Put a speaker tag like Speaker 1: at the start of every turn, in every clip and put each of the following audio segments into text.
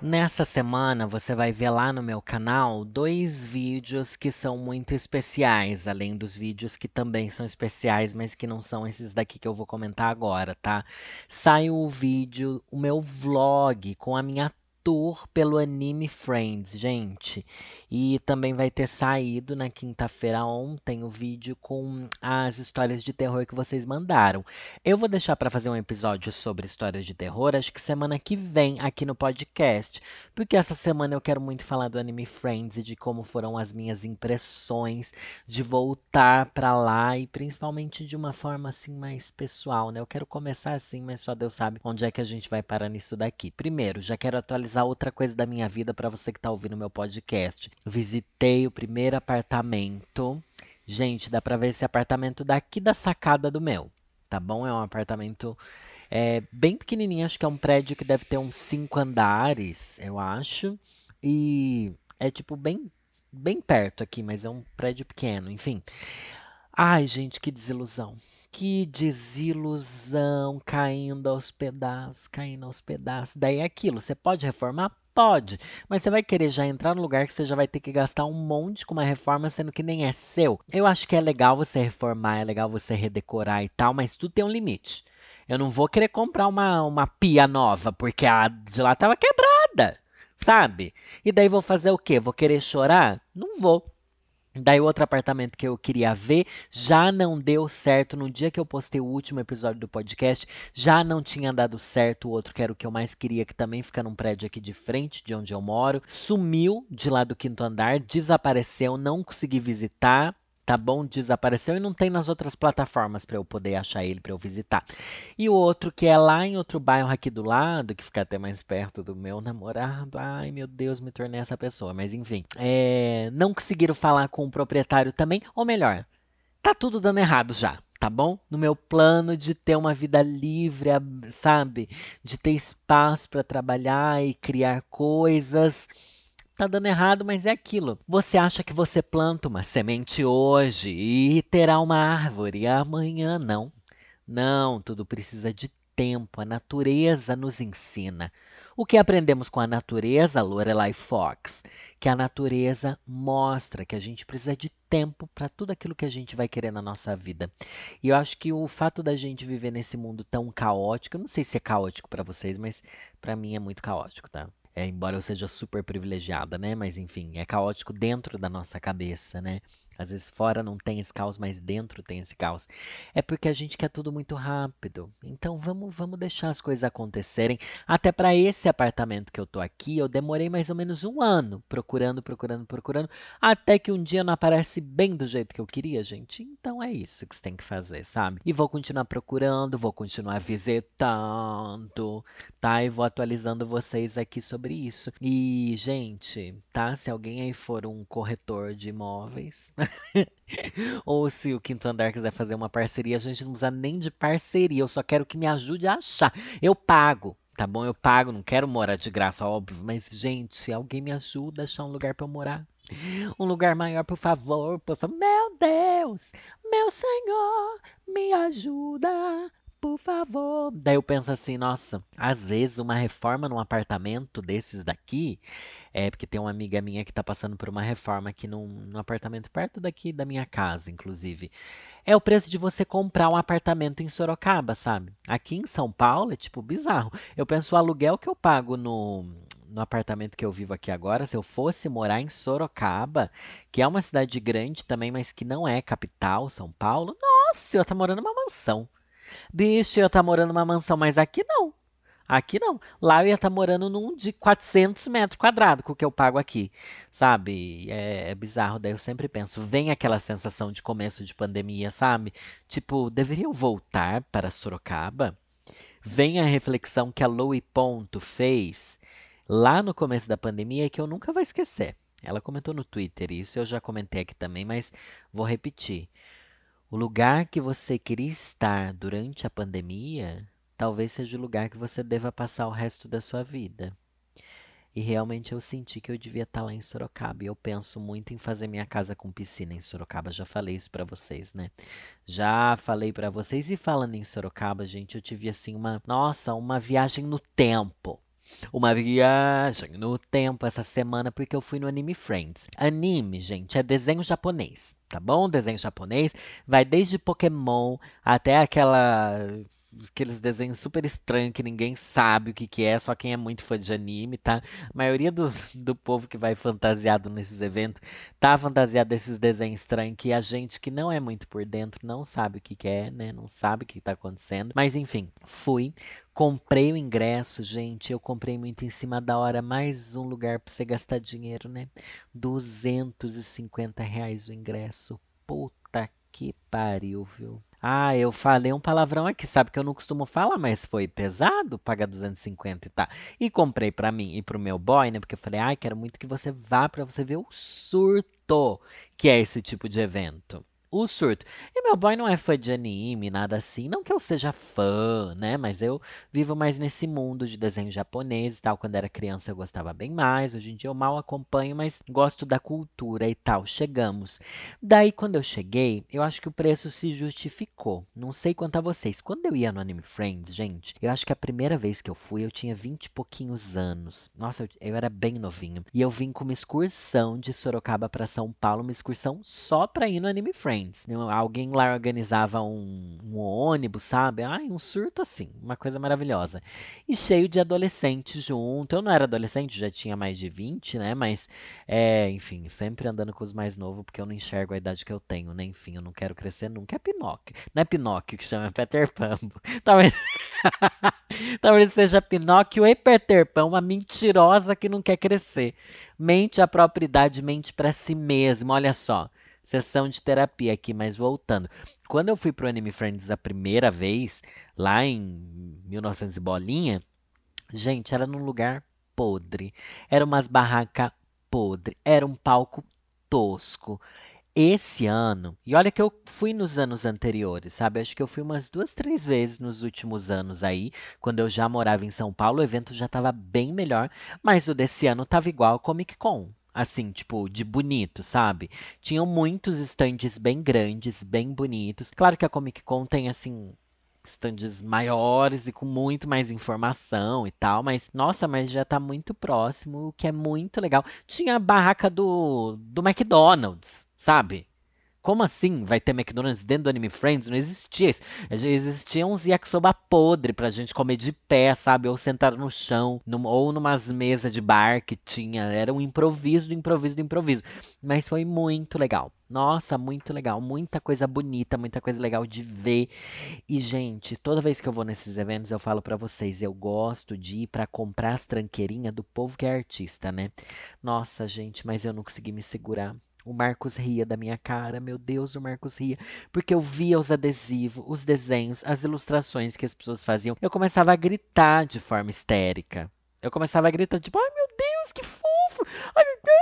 Speaker 1: Nessa semana você vai ver lá no meu canal dois vídeos que são muito especiais, além dos vídeos que também são especiais, mas que não são esses daqui que eu vou comentar agora, tá? Sai o vídeo, o meu vlog com a minha tour pelo Anime Friends, gente. E também vai ter saído na quinta-feira ontem o vídeo com as histórias de terror que vocês mandaram. Eu vou deixar para fazer um episódio sobre histórias de terror, acho que semana que vem aqui no podcast, porque essa semana eu quero muito falar do Anime Friends e de como foram as minhas impressões de voltar para lá e principalmente de uma forma assim mais pessoal, né? Eu quero começar assim, mas só Deus sabe onde é que a gente vai parar nisso daqui. Primeiro, já quero atualizar outra coisa da minha vida para você que está ouvindo meu podcast. Visitei o primeiro apartamento. Gente, dá para ver esse apartamento daqui da sacada do meu, tá bom? É um apartamento é, bem pequenininho, acho que é um prédio que deve ter uns cinco andares, eu acho. E é tipo bem, bem perto aqui, mas é um prédio pequeno, enfim. Ai, gente, que desilusão. Que desilusão, caindo aos pedaços, caindo aos pedaços. Daí é aquilo, você pode reformar? Pode, mas você vai querer já entrar no lugar que você já vai ter que gastar um monte com uma reforma, sendo que nem é seu. Eu acho que é legal você reformar, é legal você redecorar e tal, mas tudo tem um limite. Eu não vou querer comprar uma, uma pia nova, porque a de lá tava quebrada, sabe? E daí vou fazer o quê? Vou querer chorar? Não vou. Daí, outro apartamento que eu queria ver já não deu certo. No dia que eu postei o último episódio do podcast, já não tinha dado certo. O outro que era o que eu mais queria, que também fica num prédio aqui de frente de onde eu moro, sumiu de lá do quinto andar, desapareceu, não consegui visitar tá bom? Desapareceu e não tem nas outras plataformas para eu poder achar ele para eu visitar. E o outro que é lá em outro bairro aqui do lado, que fica até mais perto do meu namorado. Ai, meu Deus, me tornei essa pessoa. Mas enfim, é... não conseguiram falar com o proprietário também, ou melhor, tá tudo dando errado já. Tá bom? No meu plano de ter uma vida livre, sabe? De ter espaço para trabalhar e criar coisas tá dando errado, mas é aquilo. Você acha que você planta uma semente hoje e terá uma árvore amanhã não. Não, tudo precisa de tempo. A natureza nos ensina. O que aprendemos com a natureza, Lorelai Fox? Que a natureza mostra que a gente precisa de tempo para tudo aquilo que a gente vai querer na nossa vida. E eu acho que o fato da gente viver nesse mundo tão caótico, eu não sei se é caótico para vocês, mas para mim é muito caótico, tá? É, embora eu seja super privilegiada, né? Mas enfim, é caótico dentro da nossa cabeça, né? Às vezes fora não tem esse caos, mas dentro tem esse caos. É porque a gente quer tudo muito rápido. Então vamos, vamos deixar as coisas acontecerem. Até para esse apartamento que eu tô aqui, eu demorei mais ou menos um ano procurando, procurando, procurando, até que um dia não aparece bem do jeito que eu queria, gente. Então é isso que você tem que fazer, sabe? E vou continuar procurando, vou continuar visitando, tá? E vou atualizando vocês aqui sobre isso. E, gente, tá? Se alguém aí for um corretor de imóveis. Ou se o Quinto Andar quiser fazer uma parceria, a gente não precisa nem de parceria. Eu só quero que me ajude a achar. Eu pago, tá bom? Eu pago, não quero morar de graça, óbvio. Mas, gente, alguém me ajuda a achar um lugar para eu morar. Um lugar maior, por favor, por favor. Meu Deus, meu Senhor, me ajuda por favor. Daí eu penso assim, nossa, às vezes uma reforma num apartamento desses daqui, é porque tem uma amiga minha que tá passando por uma reforma aqui num, num apartamento perto daqui da minha casa, inclusive. É o preço de você comprar um apartamento em Sorocaba, sabe? Aqui em São Paulo é tipo bizarro. Eu penso o aluguel que eu pago no, no apartamento que eu vivo aqui agora, se eu fosse morar em Sorocaba, que é uma cidade grande também, mas que não é capital, São Paulo, nossa, eu tá morando numa mansão. Bicho, eu tá morando numa mansão, mas aqui não. Aqui não. Lá eu ia estar tá morando num de 400 metros quadrados, com o que eu pago aqui. Sabe? É, é, bizarro. Daí eu sempre penso, vem aquela sensação de começo de pandemia, sabe? Tipo, deveriam voltar para Sorocaba? Vem a reflexão que a Louie Ponto fez lá no começo da pandemia que eu nunca vou esquecer. Ela comentou no Twitter isso, eu já comentei aqui também, mas vou repetir. O lugar que você queria estar durante a pandemia talvez seja o lugar que você deva passar o resto da sua vida. E realmente eu senti que eu devia estar lá em Sorocaba. E eu penso muito em fazer minha casa com piscina em Sorocaba. Já falei isso para vocês, né? Já falei para vocês. E falando em Sorocaba, gente, eu tive assim uma, nossa, uma viagem no tempo. Uma viagem no tempo essa semana porque eu fui no Anime Friends. Anime, gente, é desenho japonês, tá bom? Desenho japonês vai desde Pokémon até aquela aqueles desenhos super estranhos que ninguém sabe o que, que é, só quem é muito fã de anime, tá? A maioria dos, do povo que vai fantasiado nesses eventos tá fantasiado desses desenhos estranhos que a gente que não é muito por dentro não sabe o que, que é, né? Não sabe o que tá acontecendo. Mas enfim, fui. Comprei o ingresso, gente. Eu comprei muito em cima da hora. Mais um lugar para você gastar dinheiro, né? 250 reais o ingresso. Puta que pariu, viu? Ah, eu falei um palavrão aqui, sabe que eu não costumo falar, mas foi pesado pagar 250 e tá. E comprei para mim e pro meu boy, né? Porque eu falei, ai, quero muito que você vá para você ver o surto que é esse tipo de evento o surto. E meu boy não é fã de anime, nada assim. Não que eu seja fã, né? Mas eu vivo mais nesse mundo de desenho japonês e tal. Quando era criança eu gostava bem mais. Hoje em dia eu mal acompanho, mas gosto da cultura e tal. Chegamos. Daí, quando eu cheguei, eu acho que o preço se justificou. Não sei quanto a vocês. Quando eu ia no Anime Friends, gente, eu acho que a primeira vez que eu fui, eu tinha 20 e pouquinhos anos. Nossa, eu, eu era bem novinho. E eu vim com uma excursão de Sorocaba para São Paulo, uma excursão só pra ir no Anime Friends. Friends. Alguém lá organizava um, um ônibus, sabe? Ai, um surto assim, uma coisa maravilhosa. E cheio de adolescentes junto. Eu não era adolescente, já tinha mais de 20, né? Mas, é, enfim, sempre andando com os mais novos, porque eu não enxergo a idade que eu tenho, né? Enfim, eu não quero crescer nunca. É Pinóquio. Não é Pinóquio que chama, é Peter Pan. Talvez. Talvez seja Pinóquio e Peter Pan, uma mentirosa que não quer crescer. Mente à própria idade, mente para si mesmo. Olha só sessão de terapia aqui, mas voltando. Quando eu fui pro Anime Friends a primeira vez, lá em 1900 e bolinha, gente, era num lugar podre. Era umas barracas podre, era um palco tosco. Esse ano, e olha que eu fui nos anos anteriores, sabe? Acho que eu fui umas duas, três vezes nos últimos anos aí, quando eu já morava em São Paulo, o evento já estava bem melhor, mas o desse ano estava igual ao Comic Con assim, tipo, de bonito, sabe? Tinham muitos stands bem grandes, bem bonitos. Claro que a Comic Con tem, assim, stands maiores e com muito mais informação e tal, mas nossa, mas já tá muito próximo, o que é muito legal. Tinha a barraca do, do McDonald's, sabe? Como assim vai ter McDonald's dentro do Anime Friends? Não existia isso. Existia uns yakisoba podre pra gente comer de pé, sabe? Ou sentar no chão, num, ou numas mesas de bar que tinha. Era um improviso improviso improviso. Mas foi muito legal. Nossa, muito legal. Muita coisa bonita, muita coisa legal de ver. E, gente, toda vez que eu vou nesses eventos, eu falo para vocês, eu gosto de ir para comprar as tranqueirinhas do povo que é artista, né? Nossa, gente, mas eu não consegui me segurar. O Marcos ria da minha cara, meu Deus, o Marcos ria, porque eu via os adesivos, os desenhos, as ilustrações que as pessoas faziam. Eu começava a gritar de forma histérica. Eu começava a gritar, tipo, ai meu Deus, que fofo! Ai meu Deus,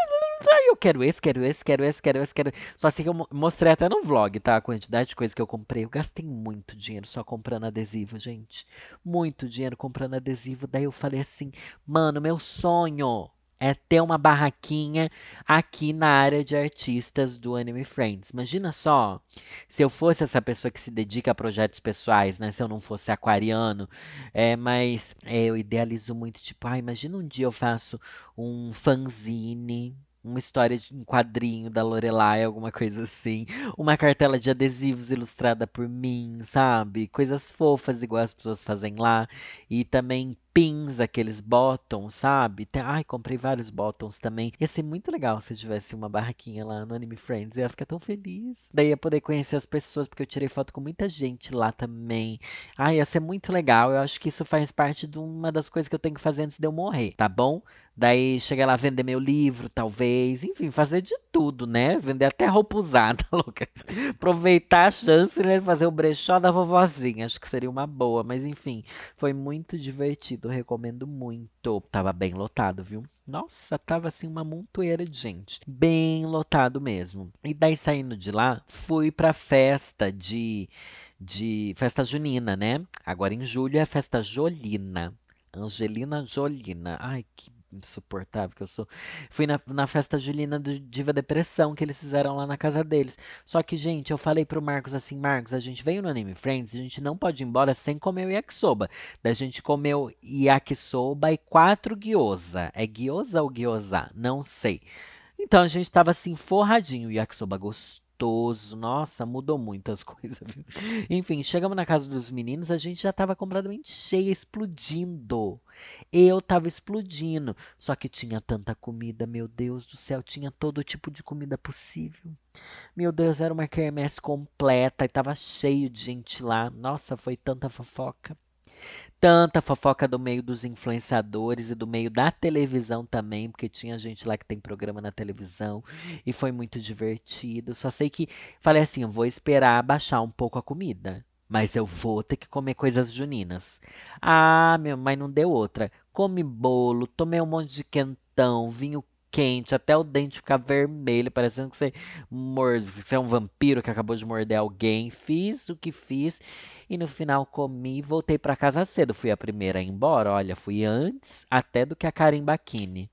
Speaker 1: eu quero esse, quero esse, quero esse, quero esse, quero. Só assim que eu mostrei até no vlog, tá? A quantidade de coisa que eu comprei. Eu gastei muito dinheiro só comprando adesivo, gente. Muito dinheiro comprando adesivo. Daí eu falei assim, mano, meu sonho é ter uma barraquinha aqui na área de artistas do Anime Friends. Imagina só, se eu fosse essa pessoa que se dedica a projetos pessoais, né? Se eu não fosse aquariano, é, mas é, eu idealizo muito, tipo, ah, imagina um dia eu faço um fanzine uma história em quadrinho da Lorelai, alguma coisa assim. Uma cartela de adesivos ilustrada por mim, sabe? Coisas fofas igual as pessoas fazem lá. E também pins, aqueles bottoms, sabe? Ai, comprei vários bottoms também. Ia ser muito legal se eu tivesse uma barraquinha lá no Anime Friends. Eu ia ficar tão feliz. Daí ia poder conhecer as pessoas, porque eu tirei foto com muita gente lá também. Ai, ia ser muito legal. Eu acho que isso faz parte de uma das coisas que eu tenho que fazer antes de eu morrer, tá bom? Daí chegar lá vender meu livro, talvez. Enfim, fazer de tudo, né? Vender até roupa usada, louca. Aproveitar a chance, né? Fazer o brechó da vovozinha. Acho que seria uma boa. Mas enfim, foi muito divertido recomendo muito. Tava bem lotado, viu? Nossa, tava assim uma montoeira de gente. Bem lotado mesmo. E daí saindo de lá, fui pra festa de de festa junina, né? Agora em julho é festa jolina. Angelina Jolina. Ai, que insuportável que eu sou. Fui na, na festa julina do Diva Depressão que eles fizeram lá na casa deles. Só que, gente, eu falei pro Marcos assim, Marcos, a gente veio no Anime Friends, a gente não pode ir embora sem comer o yakisoba. Da gente comeu yakisoba e quatro gyoza. É gyoza ou gyoza? Não sei. Então a gente tava assim forradinho, yakisoba gostoso gostoso. Nossa, mudou muitas coisas, viu? Enfim, chegamos na casa dos meninos, a gente já estava completamente cheia, explodindo. Eu estava explodindo. Só que tinha tanta comida, meu Deus do céu, tinha todo tipo de comida possível. Meu Deus, era uma quermesse completa e tava cheio de gente lá. Nossa, foi tanta fofoca tanta fofoca do meio dos influenciadores e do meio da televisão também, porque tinha gente lá que tem programa na televisão e foi muito divertido. Só sei que falei assim, eu vou esperar baixar um pouco a comida, mas eu vou ter que comer coisas juninas. Ah, meu, mas não deu outra. Come bolo, tomei um monte de quentão, vinho quente, até o dente ficar vermelho, parecendo que você, morde, você é um vampiro que acabou de morder alguém. Fiz o que fiz e no final comi e voltei para casa cedo. Fui a primeira a ir embora, olha, fui antes até do que a Karim Bakini.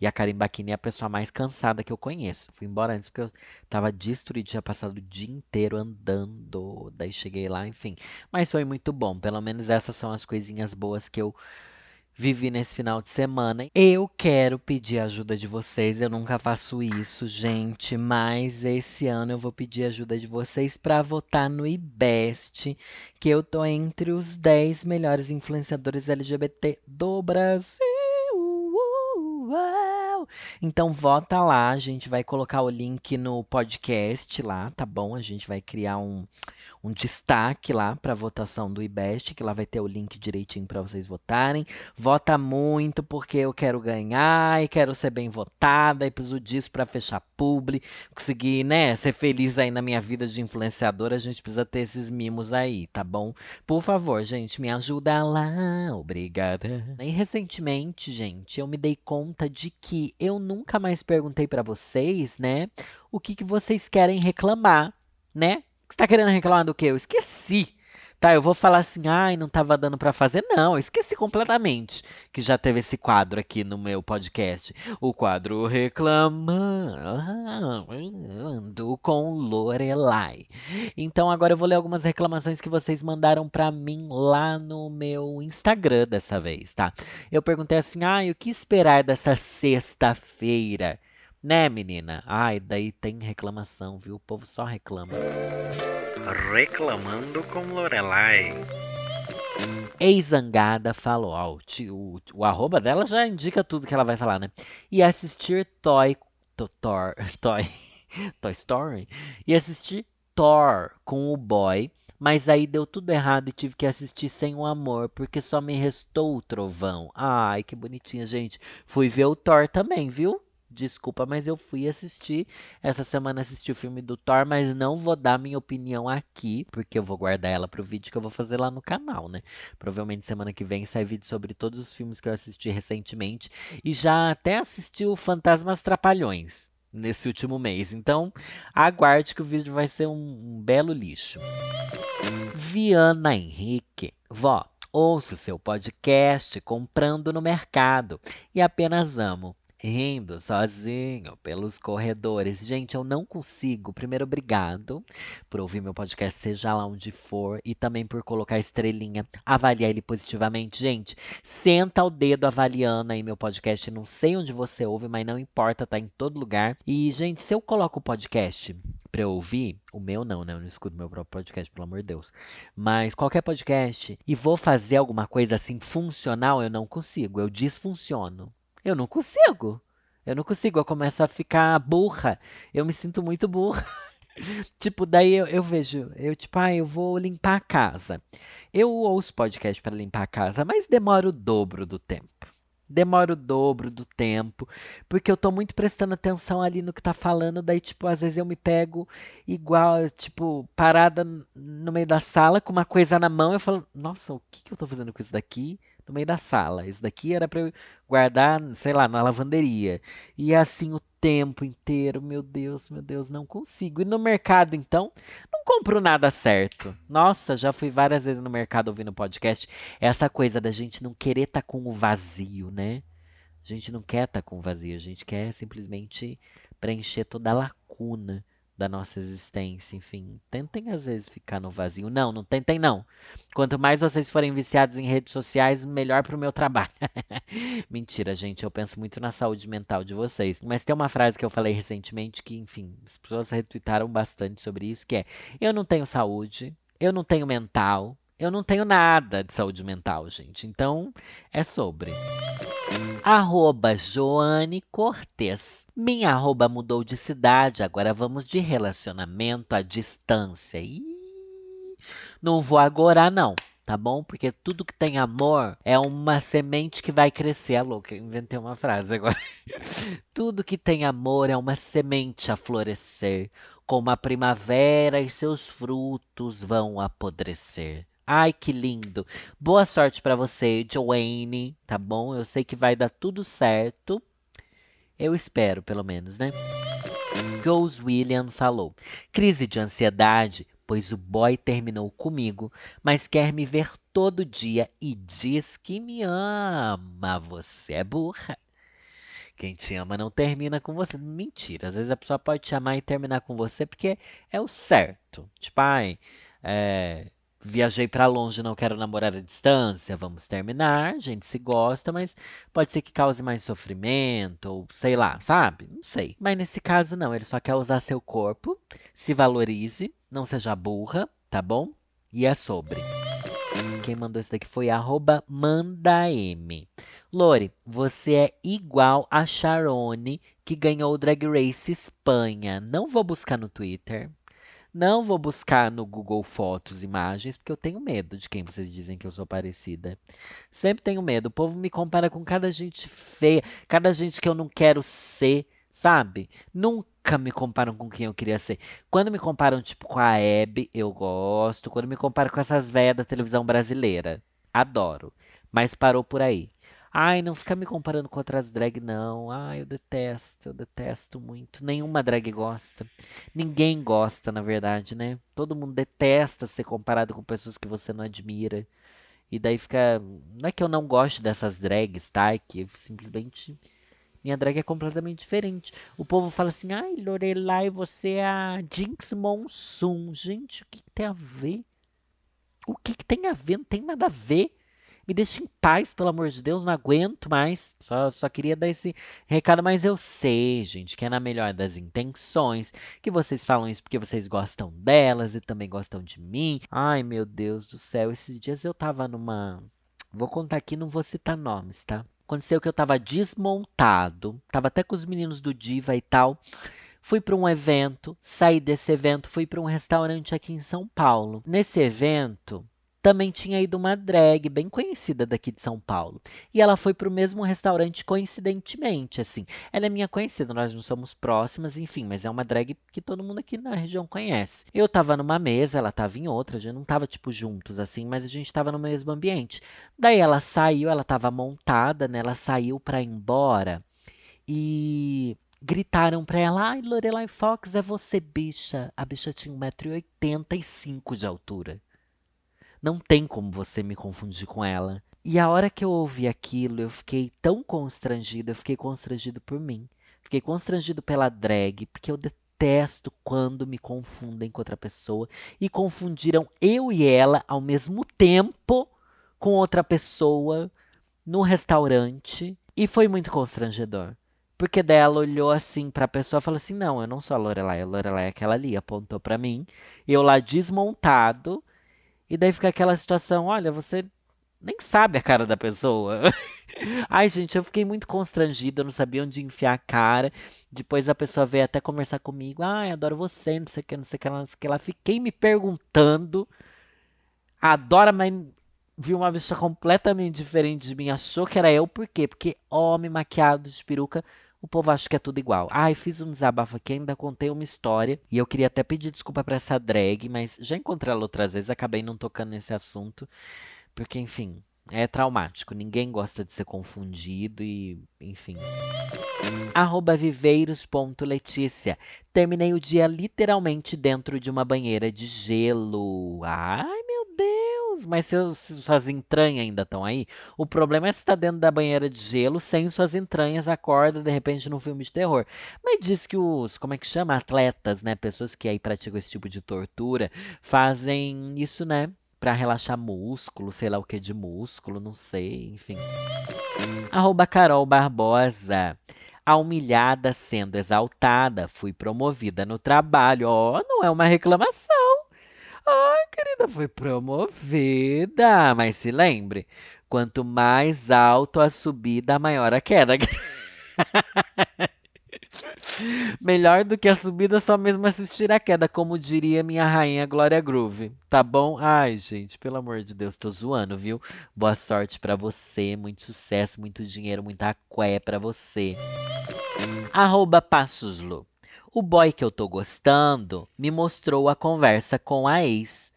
Speaker 1: E a Karim Bakini é a pessoa mais cansada que eu conheço. Fui embora antes porque eu tava destruído, tinha passado o dia inteiro andando. Daí cheguei lá, enfim. Mas foi muito bom. Pelo menos essas são as coisinhas boas que eu vivi nesse final de semana. Eu quero pedir ajuda de vocês. Eu nunca faço isso, gente, mas esse ano eu vou pedir ajuda de vocês para votar no IBEST, que eu tô entre os 10 melhores influenciadores LGBT do Brasil. Então vota lá, a gente vai colocar o link no podcast lá, tá bom? A gente vai criar um um destaque lá para votação do IBEST, que lá vai ter o link direitinho para vocês votarem. Vota muito porque eu quero ganhar e quero ser bem votada e preciso disso para fechar publi, conseguir, né, ser feliz aí na minha vida de influenciadora, a gente precisa ter esses mimos aí, tá bom? Por favor, gente, me ajuda lá. Obrigada. E recentemente, gente, eu me dei conta de que eu nunca mais perguntei para vocês, né, o que, que vocês querem reclamar, né? Você tá querendo reclamar do quê? Eu esqueci. Tá, eu vou falar assim, ai, não tava dando para fazer. Não, eu esqueci completamente que já teve esse quadro aqui no meu podcast. O quadro Reclamando com Lorelai. Então agora eu vou ler algumas reclamações que vocês mandaram para mim lá no meu Instagram dessa vez, tá? Eu perguntei assim, ai, o que esperar dessa sexta-feira? Né, menina? Ai, daí tem reclamação, viu? O povo só reclama.
Speaker 2: Reclamando com Lorelai.
Speaker 1: Ex-zangada falou, ó, o, o, o arroba dela já indica tudo que ela vai falar, né? E assistir Toy, to, Thor, Toy, Toy Story, e assistir Thor com o boy, mas aí deu tudo errado e tive que assistir sem o amor, porque só me restou o trovão. Ai, que bonitinha, gente. Fui ver o Thor também, viu? Desculpa, mas eu fui assistir. Essa semana assisti o filme do Thor, mas não vou dar minha opinião aqui, porque eu vou guardar ela pro vídeo que eu vou fazer lá no canal, né? Provavelmente semana que vem sai vídeo sobre todos os filmes que eu assisti recentemente. E já até assisti o Fantasmas Trapalhões nesse último mês. Então, aguarde que o vídeo vai ser um, um belo lixo. Viana Henrique. Vó, ouço seu podcast comprando no mercado e apenas amo rindo sozinho pelos corredores. Gente, eu não consigo. Primeiro, obrigado por ouvir meu podcast, seja lá onde for, e também por colocar estrelinha, avaliar ele positivamente. Gente, senta o dedo avaliando aí meu podcast. Não sei onde você ouve, mas não importa, tá em todo lugar. E, gente, se eu coloco o podcast pra eu ouvir, o meu não, né? Eu não escuto meu próprio podcast, pelo amor de Deus. Mas qualquer podcast, e vou fazer alguma coisa assim funcional, eu não consigo. Eu disfunciono. Eu não consigo. Eu não consigo, eu começo a ficar burra. Eu me sinto muito burra. tipo, daí eu, eu, vejo, eu tipo, ah, eu vou limpar a casa. Eu ouço podcast para limpar a casa, mas demora o dobro do tempo. Demora o dobro do tempo, porque eu tô muito prestando atenção ali no que tá falando, daí, tipo, às vezes eu me pego igual, tipo, parada no meio da sala com uma coisa na mão, eu falo, nossa, o que, que eu tô fazendo com isso daqui?
Speaker 2: No meio da sala. Isso daqui era para eu guardar, sei lá, na lavanderia. E assim o tempo inteiro, meu Deus, meu Deus, não consigo. E no mercado, então, não compro nada certo. Nossa, já fui várias vezes no mercado ouvindo podcast. Essa coisa da gente não querer estar tá com o vazio, né? A gente não quer estar tá com o vazio, a gente quer simplesmente preencher toda a lacuna da nossa existência, enfim. Tentem às vezes ficar no vazio. Não, não tentem não. Quanto mais vocês forem viciados em redes sociais, melhor para o meu trabalho. Mentira, gente, eu penso muito na saúde mental de vocês. Mas tem uma frase que eu falei recentemente que, enfim, as pessoas retweetaram bastante sobre isso, que é: eu não tenho saúde, eu não tenho mental, eu não tenho nada de saúde mental, gente. Então, é sobre. Arroba Joane Cortez. Minha arroba mudou de cidade, agora vamos de relacionamento à distância. Ih, não vou agora não, tá bom? Porque tudo que tem amor é uma semente que vai crescer. É louca, inventei uma frase agora. tudo que tem amor é uma semente a florescer, como a primavera e seus frutos vão apodrecer. Ai, que lindo. Boa sorte para você, Joanne, tá bom? Eu sei que vai dar tudo certo. Eu espero, pelo menos, né? Ghost William falou: crise de ansiedade, pois o boy terminou comigo, mas quer me ver todo dia e diz que me ama. Você é burra. Quem te ama não termina com você. Mentira. Às vezes a pessoa pode te amar e terminar com você porque é o certo. Tipo, ai, é, viajei para longe, não quero namorar à distância, vamos terminar, a gente se gosta, mas pode ser que cause mais sofrimento, ou sei lá, sabe? Não sei. Mas nesse caso, não, ele só quer usar seu corpo, se valorize, não seja burra, tá bom? E é sobre. Quem mandou isso daqui foi arroba mandaM. Lore, você é igual a Sharone, que ganhou o Drag Race Espanha. Não vou buscar no Twitter, não vou buscar no Google Fotos imagens, porque eu tenho medo de quem vocês dizem que eu sou parecida. Sempre tenho medo. O povo me compara com cada gente feia, cada gente que eu não quero ser, sabe? Nunca me comparam com quem eu queria ser. Quando me comparam, tipo, com a Hebe, eu gosto. Quando me comparam com essas velhas da televisão brasileira, adoro. Mas parou por aí. Ai, não fica me comparando com outras drag, não. Ai, eu detesto, eu detesto muito. Nenhuma drag gosta. Ninguém gosta, na verdade, né? Todo mundo detesta ser comparado com pessoas que você não admira. E daí fica. Não é que eu não gosto dessas drags, tá? É que simplesmente. Minha drag é completamente diferente. O povo fala assim: ai, Lorelai, você é a Jinx Monsoon. Gente, o que, que tem a ver? O que, que tem a ver? Não tem nada a ver. Me deixa em paz, pelo amor de Deus, não aguento mais. Só, só queria dar esse recado, mas eu sei, gente, que é na melhor das intenções, que vocês falam isso porque vocês gostam delas e também gostam de mim. Ai, meu Deus do céu, esses dias eu tava numa. Vou contar aqui, não vou citar nomes, tá? Aconteceu que eu tava desmontado, tava até com os meninos do Diva e tal. Fui para um evento, saí desse evento, fui para um restaurante aqui em São Paulo. Nesse evento, também tinha ido uma drag bem conhecida daqui de São Paulo. E ela foi para o mesmo restaurante coincidentemente, assim. Ela é minha conhecida, nós não somos próximas, enfim, mas é uma drag que todo mundo aqui na região conhece. Eu tava numa mesa, ela tava em outra, a gente não tava tipo juntos assim, mas a gente tava no mesmo ambiente. Daí ela saiu, ela tava montada, né? Ela saiu para ir embora e gritaram pra ela: "Ai, Lorelai Fox, é você, bicha". A bicha tinha 1,85m de altura. Não tem como você me confundir com ela. E a hora que eu ouvi aquilo, eu fiquei tão constrangido, eu fiquei constrangido por mim. Fiquei constrangido pela drag, porque eu detesto quando me confundem com outra pessoa e confundiram eu e ela ao mesmo tempo com outra pessoa no restaurante e foi muito constrangedor. Porque daí ela olhou assim pra pessoa e falou assim: Não, eu não sou a Lorelai, a Lorelai é aquela ali, apontou para mim. Eu lá desmontado, e daí fica aquela situação, olha, você nem sabe a cara da pessoa. Ai, gente, eu fiquei muito constrangida, eu não sabia onde enfiar a cara. Depois a pessoa veio até conversar comigo. Ai, adoro você, não sei o que, não sei o que, não sei o que lá. Fiquei me perguntando. Adora, mas viu uma bicha completamente diferente de mim. Achou que era eu, por quê? Porque homem maquiado de peruca o povo acha que é tudo igual. Ai, fiz um desabafo aqui, ainda contei uma história. E eu queria até pedir desculpa para essa drag, mas já encontrei ela outras vezes, acabei não tocando nesse assunto. Porque, enfim, É traumático. Ninguém gosta de ser confundido e, enfim. Arroba viveiros.letícia. Terminei o dia literalmente dentro de uma banheira de gelo. Ai, Mas seus, suas entranhas ainda estão aí? O problema é se está dentro da banheira de gelo, sem suas entranhas, acorda de repente num filme de terror. Mas diz que os, como é que chama? Atletas, né? Pessoas que aí praticam esse tipo de tortura, fazem isso, né? Pra relaxar músculo, sei lá o que de músculo, não sei, enfim. Arroba Carol Barbosa. A humilhada sendo exaltada, fui promovida no trabalho. Ó, oh, não é uma reclamação. Ai, querida, foi promovida. Mas se lembre, quanto mais alto a subida, maior a queda. Melhor do que a subida, só mesmo assistir a queda, como diria minha rainha Glória Groove. Tá bom? Ai, gente, pelo amor de Deus, tô zoando, viu? Boa sorte para você, muito sucesso, muito dinheiro, muita aqué para você. Arroba Passoslo. O boy que eu tô gostando me mostrou a conversa com a ex.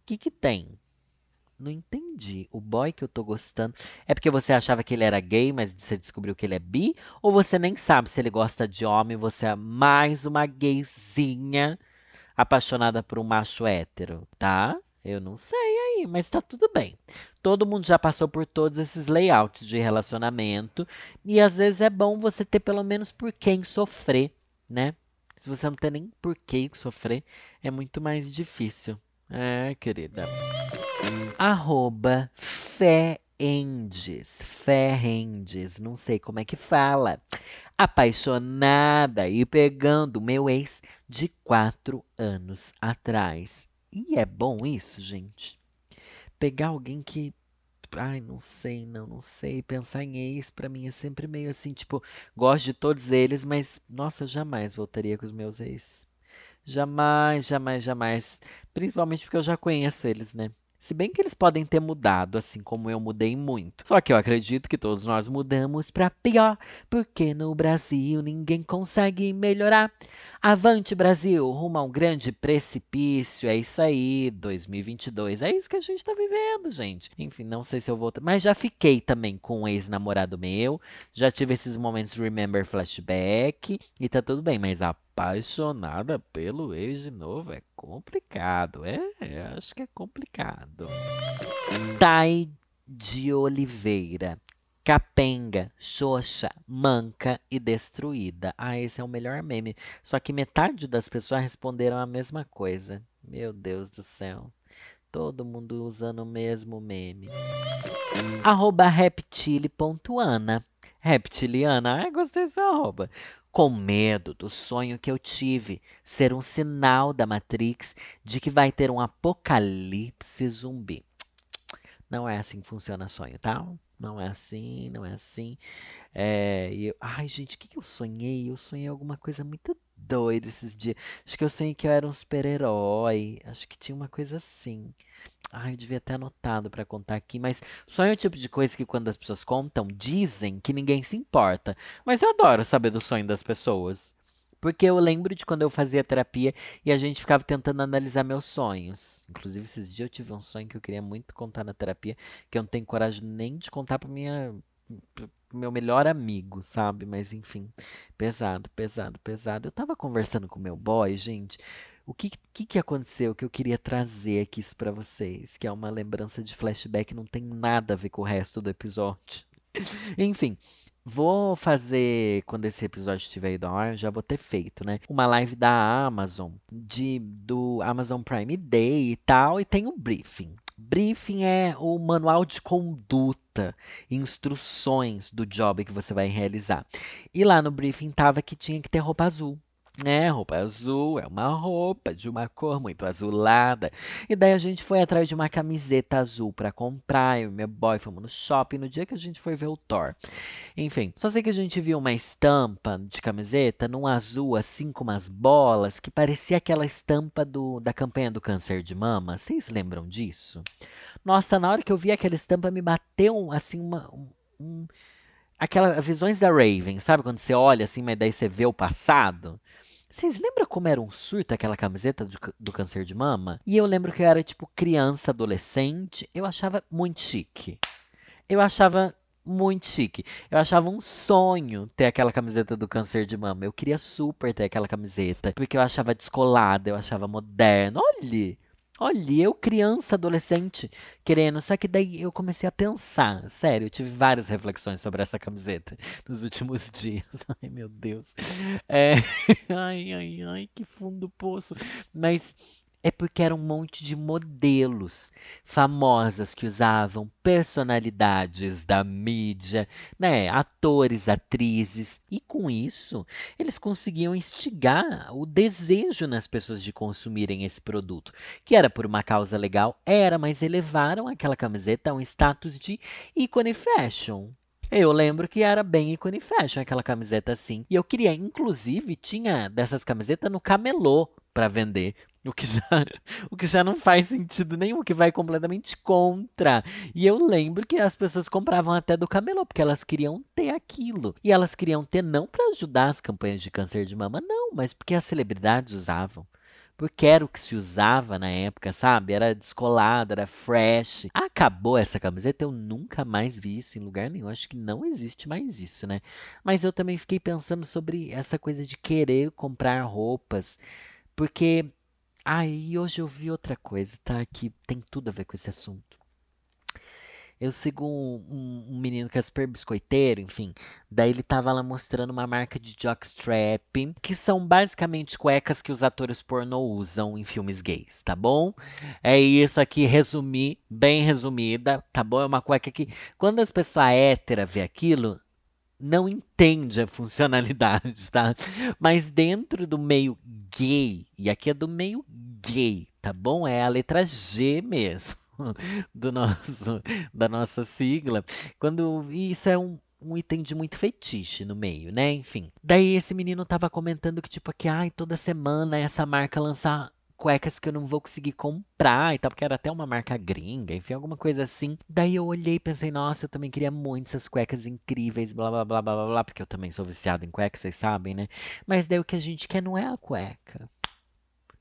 Speaker 2: O que que tem? Não entendi. O boy que eu tô gostando. É porque você achava que ele era gay, mas você descobriu que ele é bi? Ou você nem sabe se ele gosta de homem? Você é mais uma gayzinha apaixonada por um macho hétero, tá? Eu não sei aí, mas tá tudo bem. Todo mundo já passou por todos esses layouts de relacionamento. E às vezes é bom você ter pelo menos por quem sofrer, né? Se você não tem nem por que sofrer, é muito mais difícil. É, querida. Arroba Feendes. Ferrendes. Não sei como é que fala. Apaixonada e pegando meu ex de quatro anos atrás. E é bom isso, gente? Pegar alguém que ai, não sei, não, não sei. Pensar em ex pra mim é sempre meio assim, tipo, gosto de todos eles, mas nossa, jamais voltaria com os meus ex. Jamais, jamais, jamais. Principalmente porque eu já conheço eles, né? Se bem que eles podem ter mudado, assim como eu mudei muito. Só que eu acredito que todos nós mudamos para pior, porque no Brasil ninguém consegue melhorar. Avante Brasil, rumo a um grande precipício. É isso aí, 2022. É isso que a gente tá vivendo, gente. Enfim, não sei se eu vou, mas já fiquei também com um ex-namorado meu. Já tive esses momentos remember flashback e tá tudo bem, mas a apaixonada pelo ex de novo é complicado. É, é, acho que é complicado. Tai de Oliveira. Capenga, xoxa, manca e destruída. Ah, esse é o melhor meme. Só que metade das pessoas responderam a mesma coisa. Meu Deus do céu. Todo mundo usando o mesmo meme. Arroba reptile.ana. Reptiliana. Ah, gostei desse arroba com medo do sonho que eu tive ser um sinal da Matrix de que vai ter um apocalipse zumbi. Não é assim que funciona sonho, tá? Não é assim, não é assim. É, eu, ai, gente, o que, que eu sonhei? Eu sonhei alguma coisa muito doida esses dias. Acho que eu sonhei que eu era um super-herói. Acho que tinha uma coisa assim. Ai, eu devia ter anotado para contar aqui, mas sonho é o tipo de coisa que quando as pessoas contam, dizem que ninguém se importa. Mas eu adoro saber do sonho das pessoas. Porque eu lembro de quando eu fazia terapia e a gente ficava tentando analisar meus sonhos. Inclusive, esses dias eu tive um sonho que eu queria muito contar na terapia, que eu não tenho coragem nem de contar para minha meu melhor amigo, sabe? Mas enfim, pesado, pesado, pesado. Eu tava conversando com meu boy, gente. O que, que, que aconteceu que eu queria trazer aqui isso para vocês? Que é uma lembrança de flashback, não tem nada a ver com o resto do episódio. Enfim, vou fazer, quando esse episódio estiver ido ao ar, já vou ter feito, né? Uma live da Amazon, de, do Amazon Prime Day e tal, e tem um briefing. Briefing é o manual de conduta, instruções do job que você vai realizar. E lá no briefing tava que tinha que ter roupa azul. É, roupa azul, é uma roupa de uma cor muito azulada. E daí a gente foi atrás de uma camiseta azul para comprar. Eu e meu boy fomos no shopping no dia que a gente foi ver o Thor. Enfim, só sei que a gente viu uma estampa de camiseta num azul assim com umas bolas que parecia aquela estampa do, da campanha do câncer de mama. Vocês lembram disso? Nossa, na hora que eu vi aquela estampa me bateu assim uma. Um, aquela visões da Raven, sabe quando você olha assim, mas daí você vê o passado? Vocês lembram como era um surto aquela camiseta do, do câncer de mama? E eu lembro que eu era tipo criança, adolescente, eu achava muito chique. Eu achava muito chique. Eu achava um sonho ter aquela camiseta do câncer de mama. Eu queria super ter aquela camiseta, porque eu achava descolada, eu achava moderno. Olha, Olha, eu criança, adolescente, querendo. Só que daí eu comecei a pensar. Sério, eu tive várias reflexões sobre essa camiseta nos últimos dias. Ai, meu Deus. É... Ai, ai, ai, que fundo do poço. Mas é porque era um monte de modelos famosas que usavam personalidades da mídia, né, atores, atrizes, e com isso eles conseguiam instigar o desejo nas pessoas de consumirem esse produto, que era por uma causa legal, era, mas elevaram aquela camiseta a um status de ícone fashion. Eu lembro que era bem ícone fashion aquela camiseta assim. E eu queria, inclusive, tinha dessas camisetas no camelô para vender. O que, já, o que já não faz sentido nenhum, que vai completamente contra. E eu lembro que as pessoas compravam até do camelô, porque elas queriam ter aquilo. E elas queriam ter não para ajudar as campanhas de câncer de mama, não, mas porque as celebridades usavam. Porque era o que se usava na época, sabe? Era descolado, era fresh. Acabou essa camiseta, eu nunca mais vi isso em lugar nenhum. Acho que não existe mais isso, né? Mas eu também fiquei pensando sobre essa coisa de querer comprar roupas. Porque Aí hoje eu vi outra coisa, tá? Que tem tudo a ver com esse assunto. Eu sigo um, um, menino que é super biscoiteiro, enfim. Daí ele tava lá mostrando uma marca de jockstrap, que são basicamente cuecas que os atores pornô usam em filmes gays, tá bom? É isso aqui, resumir, bem resumida, tá bom? É uma cueca que, quando as pessoas héteras vê aquilo, não entende a funcionalidade, tá? Mas dentro do meio gay, e aqui é do meio gay, tá bom? É a letra G mesmo do nosso da nossa sigla. Quando isso é um um item de muito fetiche no meio, né? Enfim. Daí esse menino tava comentando que, tipo, que ai, toda semana essa marca lançar cuecas que eu não vou conseguir comprar e tal, porque era até uma marca gringa, enfim, alguma coisa assim. Daí eu olhei e pensei, nossa, eu também queria muito essas cuecas incríveis, blá blá blá blá blá porque eu também sou viciado em cuecas, vocês sabem, né? Mas daí o que a gente quer não é a cueca.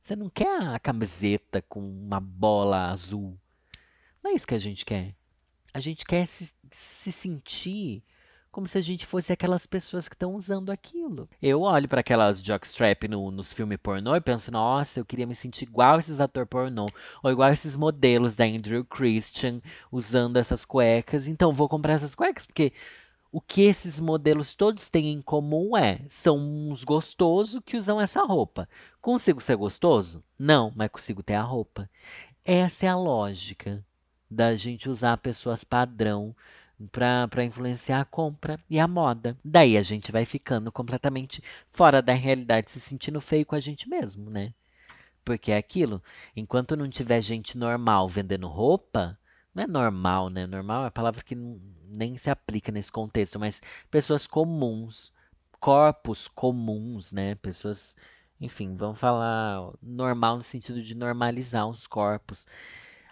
Speaker 2: Você não quer a camiseta com uma bola azul. Não é isso que a gente quer. A gente quer se, se sentir como se a gente fosse aquelas pessoas que estão usando aquilo. Eu olho para aquelas jockstrap no, nos filmes pornô e penso, nossa, eu queria me sentir igual esses atores pornô, ou igual esses modelos da Andrew Christian usando essas cuecas, então vou comprar essas cuecas, porque o que esses modelos todos têm em comum é, são uns gostosos que usam essa roupa. Consigo ser gostoso? Não, mas consigo ter a roupa. Essa é a lógica da gente usar pessoas padrão para influenciar a compra e a moda. Daí a gente vai ficando completamente fora da realidade, se sentindo feio com a gente mesmo, né? Porque é aquilo, enquanto não tiver gente normal vendendo roupa, não é normal, né? Normal é a palavra que nem se aplica nesse contexto, mas pessoas comuns, corpos comuns, né? Pessoas, enfim, vamos falar normal no sentido de normalizar os corpos.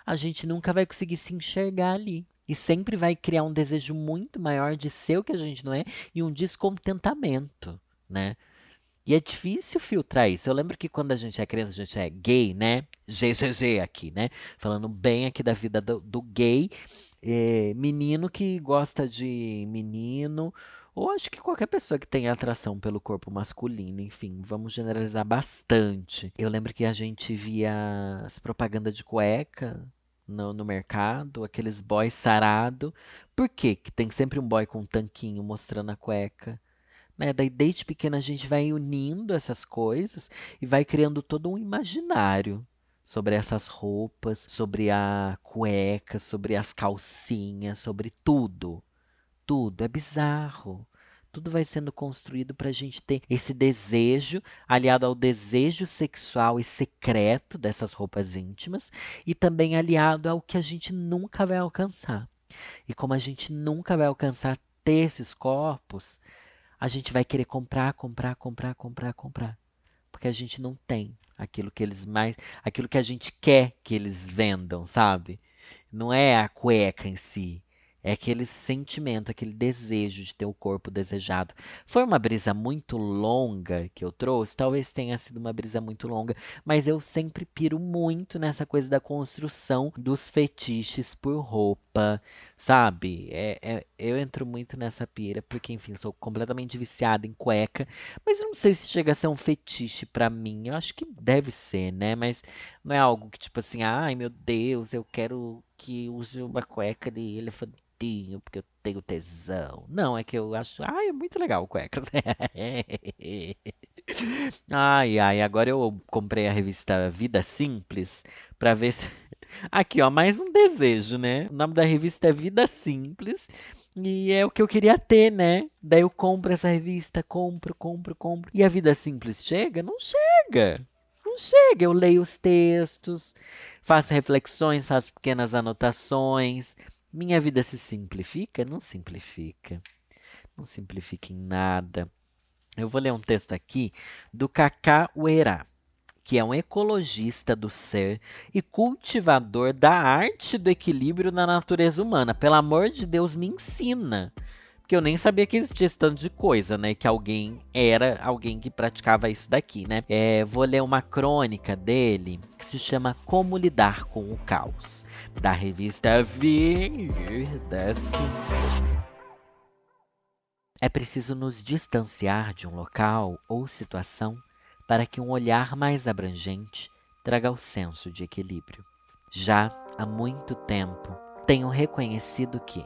Speaker 2: A gente nunca vai conseguir se enxergar ali e sempre vai criar um desejo muito maior de ser o que a gente não é e um descontentamento, né? E é difícil filtrar isso. Eu lembro que quando a gente é criança, a gente é gay, né? GGG aqui, né? Falando bem aqui da vida do, do gay, é, menino que gosta de menino, ou acho que qualquer pessoa que tenha atração pelo corpo masculino, enfim, vamos generalizar bastante. Eu lembro que a gente via as propagandas de cueca no, no mercado, aqueles boys sarado. Por quê? que tem sempre um boy com um tanquinho mostrando a cueca? Né? Daí, desde pequena, a gente vai unindo essas coisas e vai criando todo um imaginário sobre essas roupas, sobre a cueca, sobre as calcinhas, sobre tudo. Tudo. É bizarro. Tudo vai sendo construído para a gente ter esse desejo, aliado ao desejo sexual e secreto dessas roupas íntimas, e também aliado ao que a gente nunca vai alcançar. E como a gente nunca vai alcançar ter esses corpos, a gente vai querer comprar, comprar, comprar, comprar, comprar. Porque a gente não tem aquilo que eles mais. aquilo que a gente quer que eles vendam, sabe? Não é a cueca em si É aquele sentimento, aquele desejo de ter o corpo desejado. Foi uma brisa muito longa que eu trouxe? Talvez tenha sido uma brisa muito longa, mas eu sempre piro muito nessa coisa da construção dos fetiches por roupa, sabe? É, é, eu entro muito nessa pira, porque, enfim, sou completamente viciada em cueca, mas não sei se chega a ser um fetiche pra mim. Eu acho que deve ser, né? Mas não é algo que, tipo assim, ai meu Deus, eu quero que use uma cueca de elefante porque eu tenho tesão. Não, é que eu acho. Ai, é muito legal cuecas. ai, ai, agora eu comprei a revista Vida Simples pra ver se. Aqui, ó, mais um desejo, né? O nome da revista é Vida Simples. E é o que eu queria ter, né? Daí eu compro essa revista, compro, compro, compro. E a vida simples chega? Não chega. Não chega. Eu leio os textos, faço reflexões, faço pequenas anotações. Minha vida se simplifica? Não simplifica. Não simplifica em nada. Eu vou ler um texto aqui do Kaká Uerá, que é um ecologista do ser e cultivador da arte do equilíbrio na natureza humana. Pelo amor de Deus, me ensina. Porque eu nem sabia que existia esse tanto de coisa, né? Que alguém era alguém que praticava isso daqui, né? É, vou ler uma crônica dele que se chama Como Lidar com o Caos da revista Vida Simples. É preciso nos distanciar de um local ou situação para que um olhar mais abrangente traga o senso de equilíbrio. Já há muito tempo tenho reconhecido que,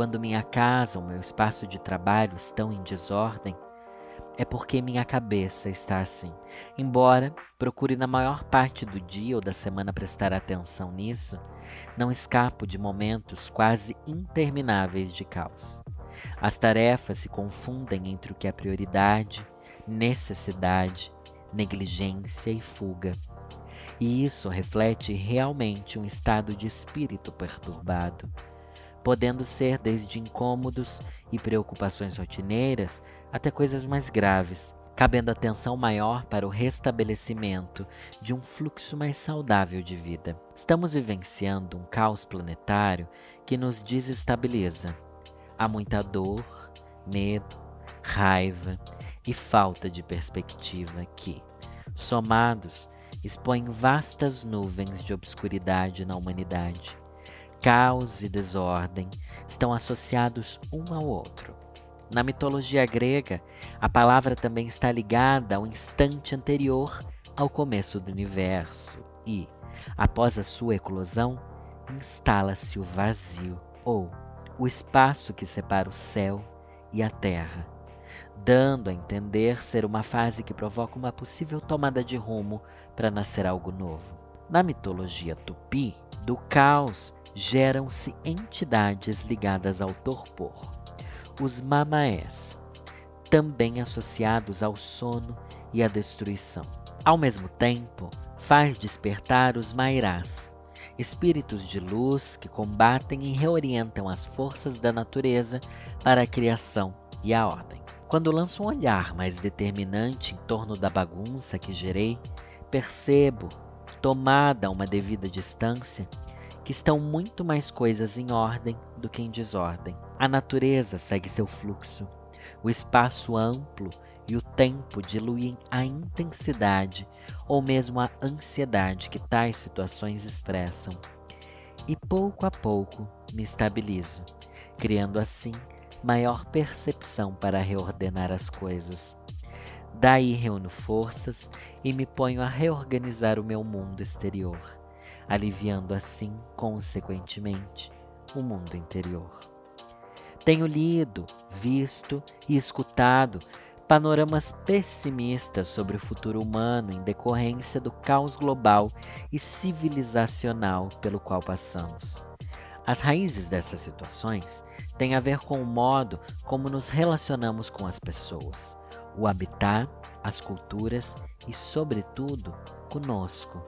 Speaker 2: quando minha casa ou meu espaço de trabalho estão em desordem, é porque minha cabeça está assim. Embora procure na maior parte do dia ou da semana prestar atenção nisso, não escapo de momentos quase intermináveis de caos. As tarefas se confundem entre o que é prioridade, necessidade, negligência e fuga. E isso reflete realmente um estado de espírito perturbado, podendo ser desde incômodos e preocupações rotineiras até coisas mais graves, cabendo atenção maior para o restabelecimento de um fluxo mais saudável de vida. Estamos vivenciando um caos planetário que nos desestabiliza. Há muita dor, medo, raiva e falta de perspectiva que, somados, expõem vastas nuvens de obscuridade na humanidade. Caos e desordem estão associados um ao outro na mitologia grega, a palavra também está ligada ao instante anterior ao começo do universo e, após a sua eclosão, instala-se o vazio ou o espaço que separa o céu e a terra, dando a entender ser uma fase que provoca uma possível tomada de rumo para nascer algo novo. Na mitologia tupi, do caos geram-se entidades ligadas ao torpor os mamaés, também associados ao sono e à destruição. Ao mesmo tempo, faz despertar os mairás, espíritos de luz que combatem e reorientam as forças da natureza para a criação e a ordem. Quando lanço um olhar mais determinante em torno da bagunça que gerei, percebo, tomada uma devida distância, que estão muito mais coisas em ordem do que em desordem. A natureza segue seu fluxo. O espaço amplo e o tempo diluem a intensidade ou mesmo a ansiedade que tais situações expressam. E pouco a pouco me estabilizo, criando assim maior percepção para reordenar as coisas. Daí reúno forças e me ponho a reorganizar o meu mundo exterior aliviando assim, consequentemente, o mundo interior. Tenho lido, visto e escutado panoramas pessimistas sobre o futuro humano em decorrência do caos global e civilizacional pelo qual passamos. As raízes dessas situações têm a ver com o modo como nos relacionamos com as pessoas, o habitat, as culturas e, sobretudo, conosco,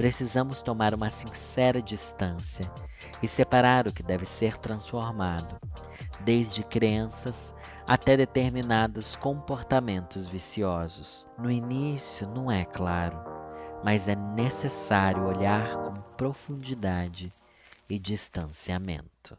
Speaker 2: precisamos tomar uma sincera distância e separar o que deve ser transformado, desde crenças até determinados comportamentos viciosos. No início não é claro, mas é necessário olhar com profundidade e distanciamento.